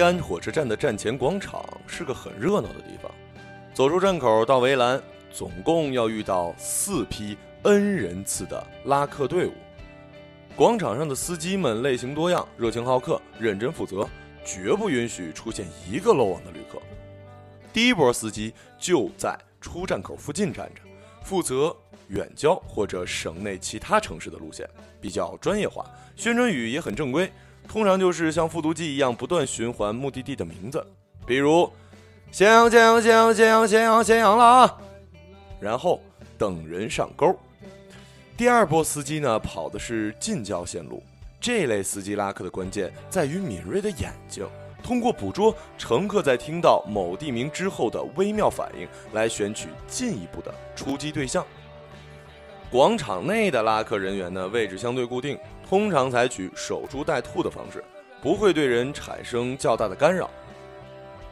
西安火车站的站前广场是个很热闹的地方。走出站口到围栏，总共要遇到四批 N 人次的拉客队伍。广场上的司机们类型多样，热情好客，认真负责，绝不允许出现一个漏网的旅客。第一波司机就在出站口附近站着，负责远郊或者省内其他城市的路线，比较专业化，宣传语也很正规，通常就是像复读机一样不断循环目的地的名字，比如咸阳、咸阳、咸阳、咸阳、咸阳、咸阳了啊，然后等人上钩。第二波司机呢，跑的是近郊线路，这类司机拉客的关键在于敏锐的眼睛。通过捕捉乘客在听到某地名之后的微妙反应，来选取进一步的出击对象。广场内的拉客人员呢，位置相对固定，通常采取守株待兔的方式，不会对人产生较大的干扰。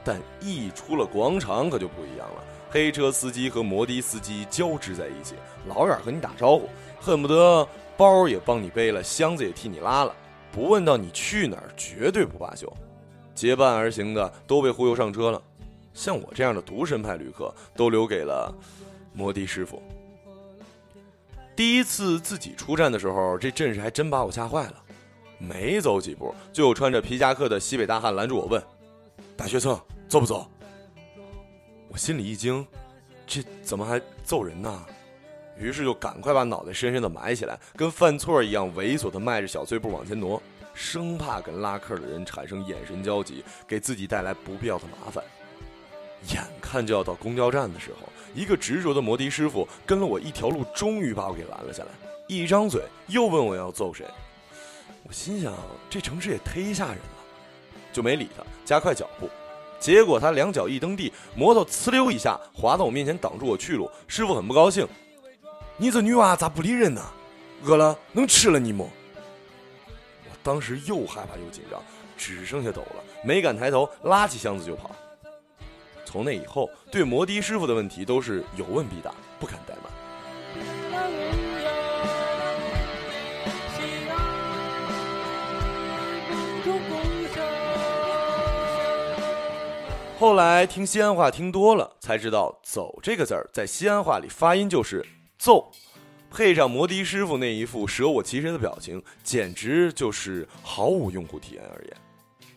但一出了广场，可就不一样了。黑车司机和摩的司机交织在一起，老远和你打招呼，恨不得包也帮你背了，箱子也替你拉了，不问到你去哪儿，绝对不罢休。结伴而行的都被忽悠上车了，像我这样的独身派旅客都留给了摩的师傅。第一次自己出站的时候，这阵势还真把我吓坏了。没走几步，就有穿着皮夹克的西北大汉拦住我问：“大学生，走不走？”我心里一惊，这怎么还揍人呢？于是就赶快把脑袋深深的埋起来，跟犯错一样猥琐的迈着小碎步往前挪。生怕跟拉客的人产生眼神交集，给自己带来不必要的麻烦。眼看就要到公交站的时候，一个执着的摩的师傅跟了我一条路，终于把我给拦了下来。一张嘴又问我要揍谁，我心想这城市也忒吓人了，就没理他，加快脚步。结果他两脚一蹬地，摩托呲溜一下滑到我面前，挡住我去路。师傅很不高兴：“你这女娃咋不理人呢？饿了能吃了你么？”我当时又害怕又紧张，只剩下抖了，没敢抬头，拉起箱子就跑。从那以后，对摩的师傅的问题都是有问必答，不敢怠慢。后来听西安话听多了，才知道“走”这个字儿在西安话里发音就是“揍”。配上摩的师傅那一副舍我其谁的表情，简直就是毫无用户体验而言。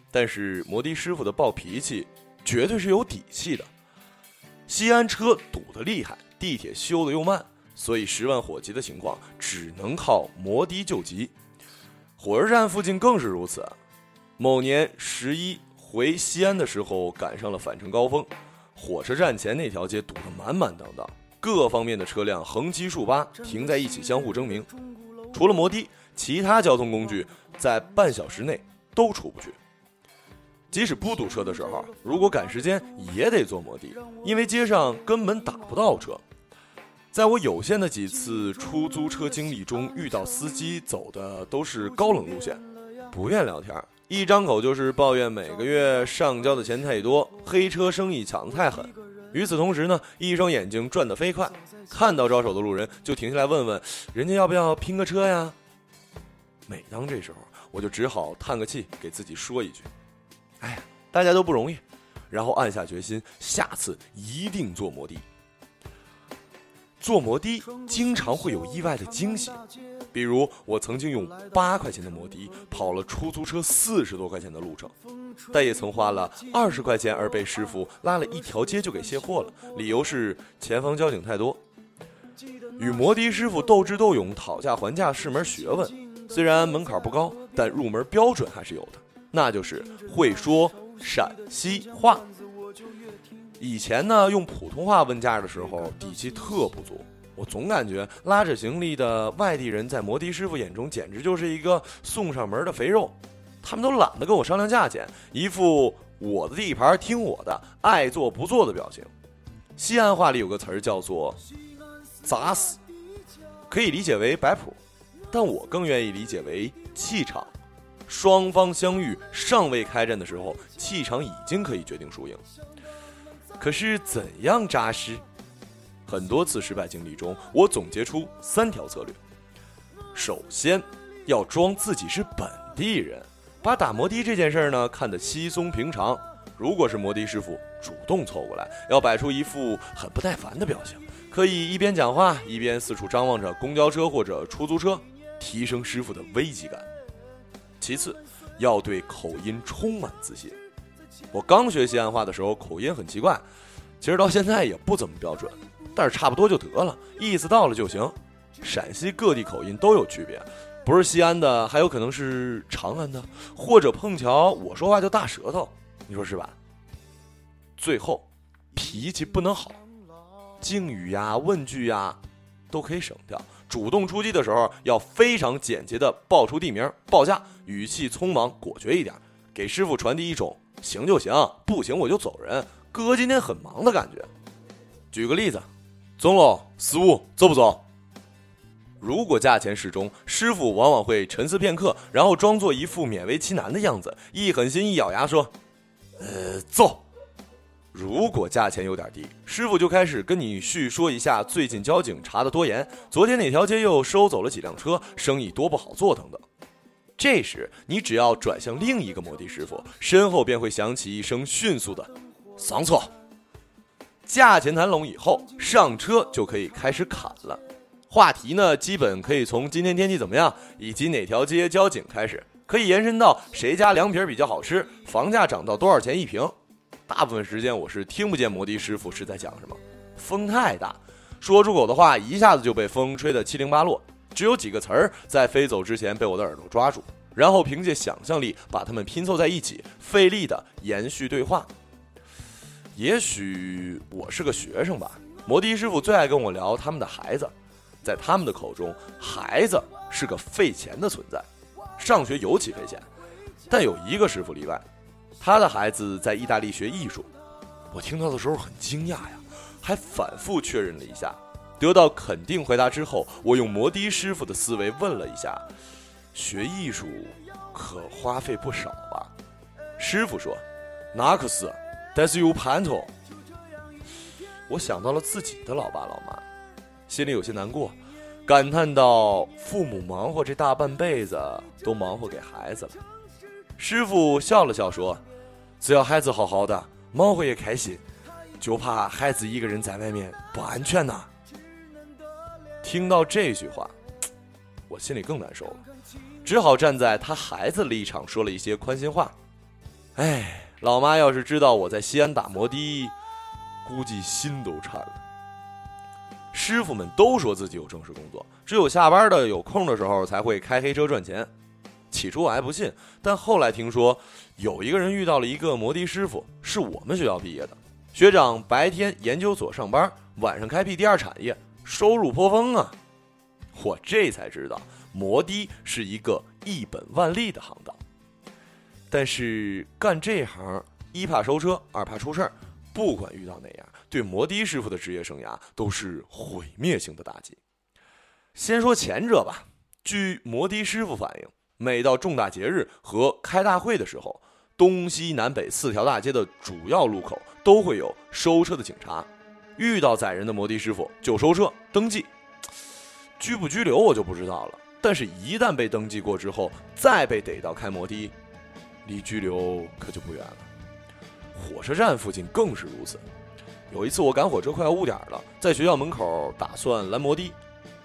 但是摩的师傅的暴脾气绝对是有底气的。西安车堵得厉害，地铁修得又慢，所以十万火急的情况只能靠摩的救急。火车站附近更是如此。某年十一回西安的时候，赶上了返程高峰，火车站前那条街堵得满满当当。各方面的车辆横七竖八停在一起，相互争鸣。除了摩的，其他交通工具在半小时内都出不去。即使不堵车的时候，如果赶时间也得坐摩的，因为街上根本打不到车。在我有限的几次出租车经历中，遇到司机走的都是高冷路线，不愿聊天，一张口就是抱怨每个月上交的钱太多，黑车生意抢得太狠。与此同时呢，一双眼睛转得飞快，看到招手的路人就停下来问问人家要不要拼个车呀。每当这时候，我就只好叹个气，给自己说一句：“哎呀，大家都不容易。”然后暗下决心，下次一定坐摩的。坐摩的经常会有意外的惊喜，比如我曾经用八块钱的摩的跑了出租车四十多块钱的路程。但也曾花了二十块钱而被师傅拉了一条街就给卸货了，理由是前方交警太多。与摩的师傅斗智斗勇、讨价还价是门学问，虽然门槛不高，但入门标准还是有的，那就是会说陕西话。以前呢，用普通话问价的时候底气特不足，我总感觉拉着行李的外地人在摩的师傅眼中简直就是一个送上门的肥肉。他们都懒得跟我商量价钱，一副我的地盘听我的，爱做不做的表情。西安话里有个词儿叫做“砸死”，可以理解为摆谱，但我更愿意理解为气场。双方相遇尚未开战的时候，气场已经可以决定输赢。可是怎样扎实？很多次失败经历中，我总结出三条策略：首先，要装自己是本地人。把打摩的这件事儿呢看得稀松平常。如果是摩的师傅主动凑过来，要摆出一副很不耐烦的表情，可以一边讲话一边四处张望着公交车或者出租车，提升师傅的危机感。其次，要对口音充满自信。我刚学西安话的时候，口音很奇怪，其实到现在也不怎么标准，但是差不多就得了，意思到了就行。陕西各地口音都有区别，不是西安的，还有可能是长安的，或者碰巧我说话就大舌头。你说是吧？最后，脾气不能好，敬语呀、问句呀，都可以省掉。主动出击的时候，要非常简洁的报出地名、报价，语气匆忙果决一点，给师傅传递一种行就行，不行我就走人，哥今天很忙的感觉。举个例子，中喽，失误，走不走？如果价钱适中，师傅往往会沉思片刻，然后装作一副勉为其难的样子，一狠心，一咬牙说。呃，走。如果价钱有点低，师傅就开始跟你叙说一下最近交警查的多严，昨天哪条街又收走了几辆车，生意多不好做等等。这时，你只要转向另一个摩的师傅，身后便会响起一声迅速的“上车”。价钱谈拢以后，上车就可以开始砍了。话题呢，基本可以从今天天气怎么样，以及哪条街交警开始。可以延伸到谁家凉皮比较好吃，房价涨到多少钱一平。大部分时间我是听不见摩的师傅是在讲什么，风太大，说出口的话一下子就被风吹得七零八落，只有几个词儿在飞走之前被我的耳朵抓住，然后凭借想象力把它们拼凑在一起，费力的延续对话。也许我是个学生吧，摩的师傅最爱跟我聊他们的孩子，在他们的口中，孩子是个费钱的存在。上学尤其费钱，但有一个师傅例外，他的孩子在意大利学艺术。我听到的时候很惊讶呀，还反复确认了一下，得到肯定回答之后，我用摩的师傅的思维问了一下：学艺术可花费不少吧？师傅说：“那可是，但是有盼头。”我想到了自己的老爸老妈，心里有些难过。感叹道：“父母忙活这大半辈子，都忙活给孩子了。”师傅笑了笑说：“只要孩子好好的，忙活也开心，就怕孩子一个人在外面不安全呐。”听到这句话，我心里更难受了，只好站在他孩子立场说了一些宽心话。哎，老妈要是知道我在西安打摩的，估计心都颤了。师傅们都说自己有正式工作，只有下班的有空的时候才会开黑车赚钱。起初我还不信，但后来听说有一个人遇到了一个摩的师傅，是我们学校毕业的学长，白天研究所上班，晚上开辟第二产业，收入颇丰啊！我这才知道摩的是一个一本万利的行当。但是干这行，一怕收车，二怕出事儿，不管遇到哪样。对摩的师傅的职业生涯都是毁灭性的打击。先说前者吧，据摩的师傅反映，每到重大节日和开大会的时候，东西南北四条大街的主要路口都会有收车的警察，遇到载人的摩的师傅就收车登记，拘不拘留我就不知道了。但是，一旦被登记过之后，再被逮到开摩的，离拘留可就不远了。火车站附近更是如此。有一次我赶火车快要误点了，在学校门口打算拦摩的，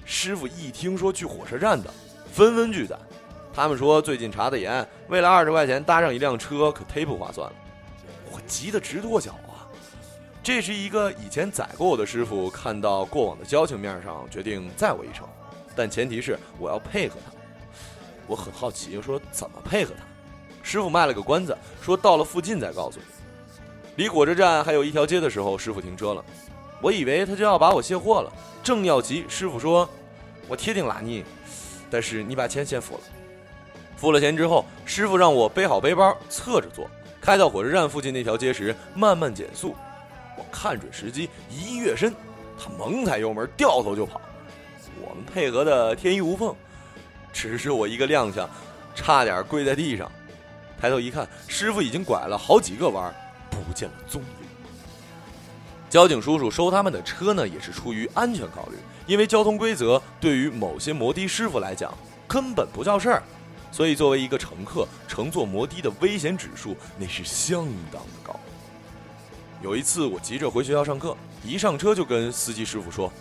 师傅一听说去火车站的，纷纷拒载。他们说最近查的严，为了二十块钱搭上一辆车可忒不划算了。我急得直跺脚啊！这是一个以前载过我的师傅，看到过往的交情面上，决定载我一程，但前提是我要配合他。我很好奇，说怎么配合他？师傅卖了个关子，说到了附近再告诉你。离火车站还有一条街的时候，师傅停车了。我以为他就要把我卸货了，正要急，师傅说：“我铁定拉你，但是你把钱先付了。”付了钱之后，师傅让我背好背包，侧着坐，开到火车站附近那条街时，慢慢减速。我看准时机，一跃身，他猛踩油门，掉头就跑。我们配合的天衣无缝，只是我一个踉跄，差点跪在地上。抬头一看，师傅已经拐了好几个弯。不见了踪影。交警叔叔收他们的车呢，也是出于安全考虑，因为交通规则对于某些摩的师傅来讲根本不叫事儿，所以作为一个乘客，乘坐摩的的危险指数那是相当的高。有一次我急着回学校上课，一上车就跟司机师傅说：“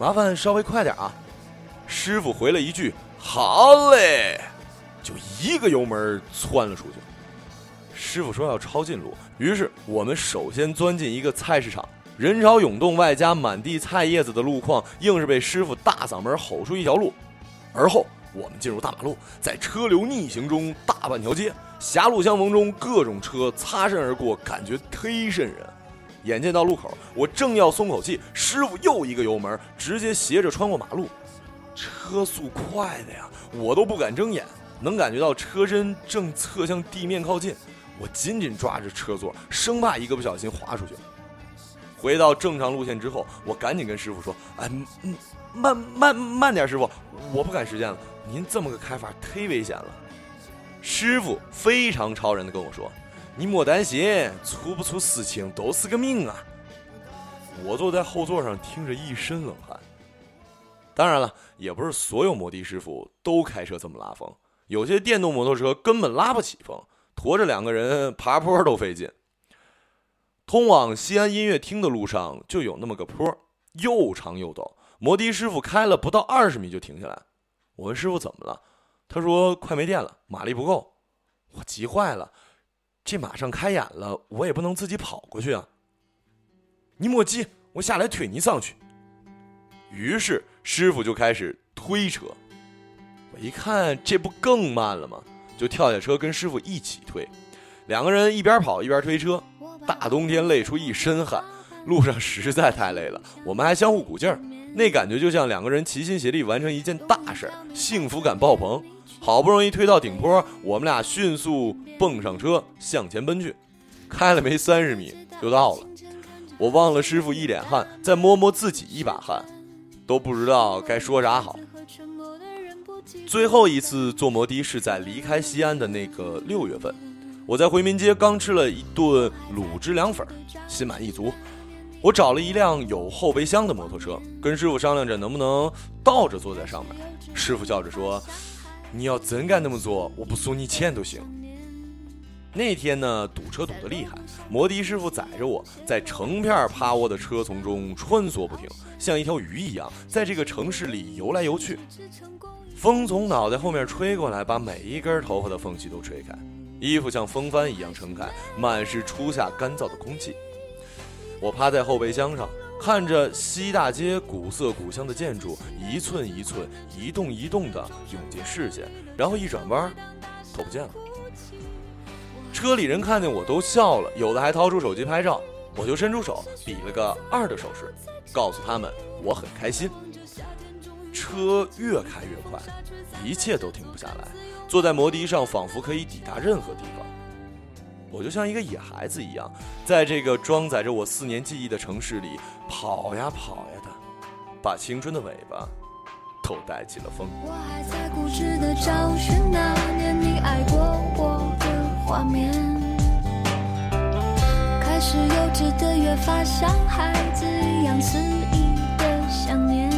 麻烦稍微快点啊。”师傅回了一句：“好嘞。”就一个油门窜了出去。师傅说要抄近路，于是我们首先钻进一个菜市场，人潮涌动，外加满地菜叶子的路况，硬是被师傅大嗓门吼出一条路。而后我们进入大马路，在车流逆行中，大半条街狭路相逢中，各种车擦身而过，感觉忒瘆人。眼见到路口，我正要松口气，师傅又一个油门，直接斜着穿过马路，车速快的呀，我都不敢睁眼。能感觉到车身正侧向地面靠近，我紧紧抓着车座，生怕一个不小心滑出去。回到正常路线之后，我赶紧跟师傅说：“哎，嗯，慢慢慢点，师傅，我不赶时间了。您这么个开法忒危险了。”师傅非常超然的跟我说：“你莫担心，出不出事情都是个命啊。”我坐在后座上听着一身冷汗。当然了，也不是所有摩的师傅都开车这么拉风。有些电动摩托车根本拉不起风，驮着两个人爬坡都费劲。通往西安音乐厅的路上就有那么个坡，又长又陡。摩的师傅开了不到二十米就停下来。我问师傅怎么了，他说快没电了，马力不够。我急坏了，这马上开眼了，我也不能自己跑过去啊。你莫急，我下来推你上去。于是师傅就开始推车。我一看，这不更慢了吗？就跳下车跟师傅一起推，两个人一边跑一边推车。大冬天累出一身汗，路上实在太累了，我们还相互鼓劲儿，那感觉就像两个人齐心协力完成一件大事儿，幸福感爆棚。好不容易推到顶坡，我们俩迅速蹦上车向前奔去，开了没三十米就到了。我忘了师傅一脸汗，再摸摸自己一把汗，都不知道该说啥好。最后一次坐摩的是在离开西安的那个六月份，我在回民街刚吃了一顿卤汁凉粉，心满意足。我找了一辆有后备箱的摩托车，跟师傅商量着能不能倒着坐在上面。师傅笑着说：“你要怎敢那么做，我不收你钱都行。”那天呢，堵车堵得厉害，摩的师傅载着我在成片趴窝的车丛中穿梭不停，像一条鱼一样在这个城市里游来游去。风从脑袋后面吹过来，把每一根头发的缝隙都吹开，衣服像风帆一样撑开，满是初夏干燥的空气。我趴在后备箱上，看着西大街古色古香的建筑一寸一寸、一动一动地涌进视线，然后一转弯，都不见了。车里人看见我都笑了，有的还掏出手机拍照，我就伸出手比了个二的手势，告诉他们我很开心。车越开越快，一切都停不下来。坐在摩的上，仿佛可以抵达任何地方。我就像一个野孩子一样，在这个装载着我四年记忆的城市里跑呀跑呀的，把青春的尾巴都带起了风。我还在固执的找寻那年你爱过我的画面，开始幼稚的越发像孩子一样肆意的想念。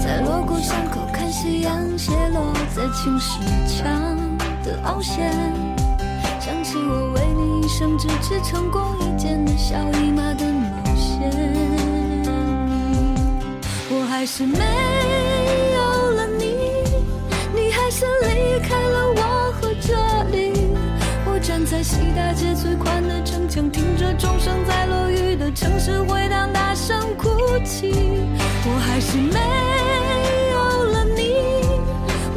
在锣鼓巷口看夕阳斜落在青石墙的凹陷，想起我为你一生只只成功一件的小姨妈的冒险，我还是没有了你，你还是离开了我和这里。我站在西大街最宽的城墙，听着钟声在落雨的城市回荡，大声哭泣。我还是没有了你，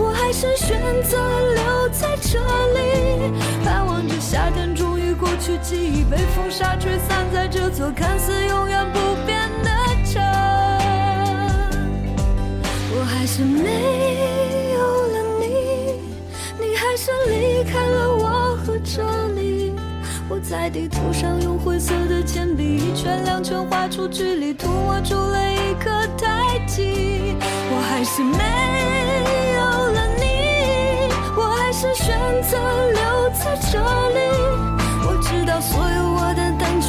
我还。是选择留在这里，盼望着夏天终于过去，记忆被风沙吹散在这座看似永远不变的城。我还是没有了你，你还是离开了我和这里。我在地图上用灰色的铅笔一圈两圈画出距离，涂抹出了一颗太极。我还是没有了你。是选择留在这里。我知道所有我的等